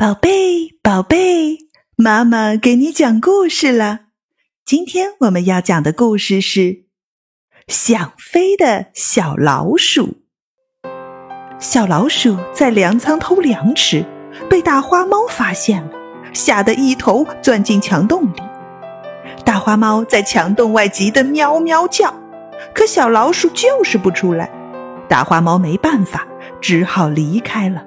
宝贝，宝贝，妈妈给你讲故事了。今天我们要讲的故事是《想飞的小老鼠》。小老鼠在粮仓偷粮吃，被大花猫发现了，吓得一头钻进墙洞里。大花猫在墙洞外急得喵喵叫，可小老鼠就是不出来。大花猫没办法，只好离开了。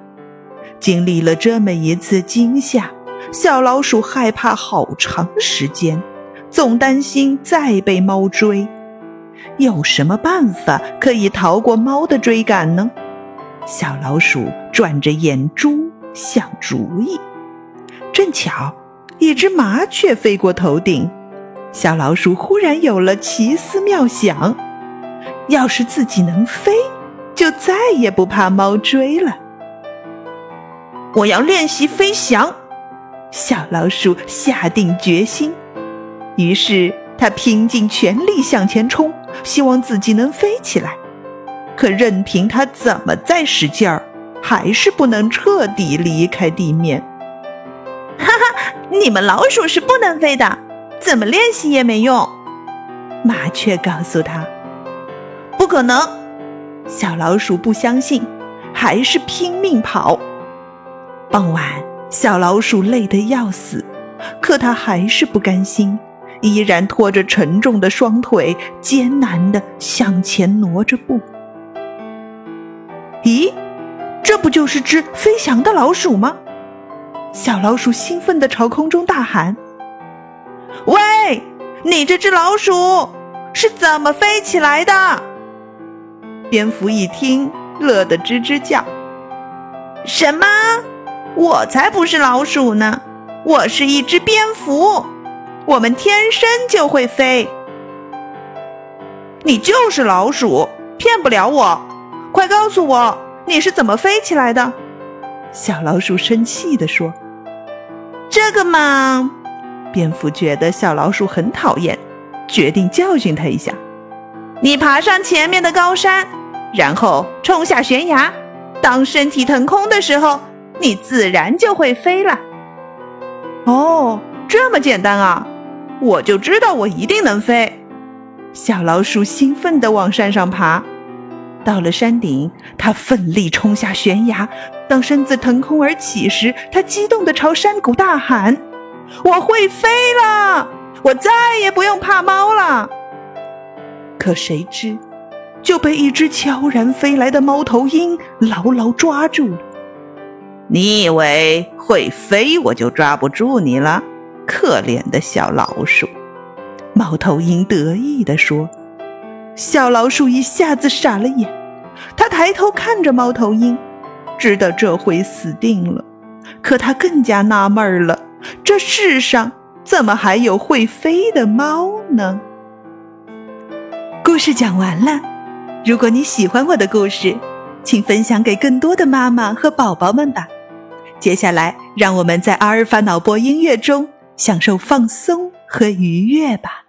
经历了这么一次惊吓，小老鼠害怕好长时间，总担心再被猫追。有什么办法可以逃过猫的追赶呢？小老鼠转着眼珠想主意。正巧，一只麻雀飞过头顶，小老鼠忽然有了奇思妙想：要是自己能飞，就再也不怕猫追了。我要练习飞翔，小老鼠下定决心。于是，它拼尽全力向前冲，希望自己能飞起来。可任凭它怎么再使劲儿，还是不能彻底离开地面。哈哈，你们老鼠是不能飞的，怎么练习也没用。麻雀告诉他：“不可能。”小老鼠不相信，还是拼命跑。傍晚，小老鼠累得要死，可它还是不甘心，依然拖着沉重的双腿，艰难地向前挪着步。咦，这不就是只飞翔的老鼠吗？小老鼠兴奋地朝空中大喊：“喂，你这只老鼠是怎么飞起来的？”蝙蝠一听，乐得吱吱叫：“什么？”我才不是老鼠呢，我是一只蝙蝠，我们天生就会飞。你就是老鼠，骗不了我，快告诉我你是怎么飞起来的？小老鼠生气地说：“这个嘛。”蝙蝠觉得小老鼠很讨厌，决定教训它一下。你爬上前面的高山，然后冲下悬崖，当身体腾空的时候。你自然就会飞了。哦，这么简单啊！我就知道我一定能飞。小老鼠兴奋地往山上爬，到了山顶，它奋力冲下悬崖。当身子腾空而起时，它激动地朝山谷大喊：“我会飞了！我再也不用怕猫了！”可谁知，就被一只悄然飞来的猫头鹰牢牢抓住了。你以为会飞我就抓不住你了？可怜的小老鼠！猫头鹰得意地说。小老鼠一下子傻了眼，它抬头看着猫头鹰，知道这回死定了。可它更加纳闷了：这世上怎么还有会飞的猫呢？故事讲完了。如果你喜欢我的故事，请分享给更多的妈妈和宝宝们吧。接下来，让我们在阿尔法脑波音乐中享受放松和愉悦吧。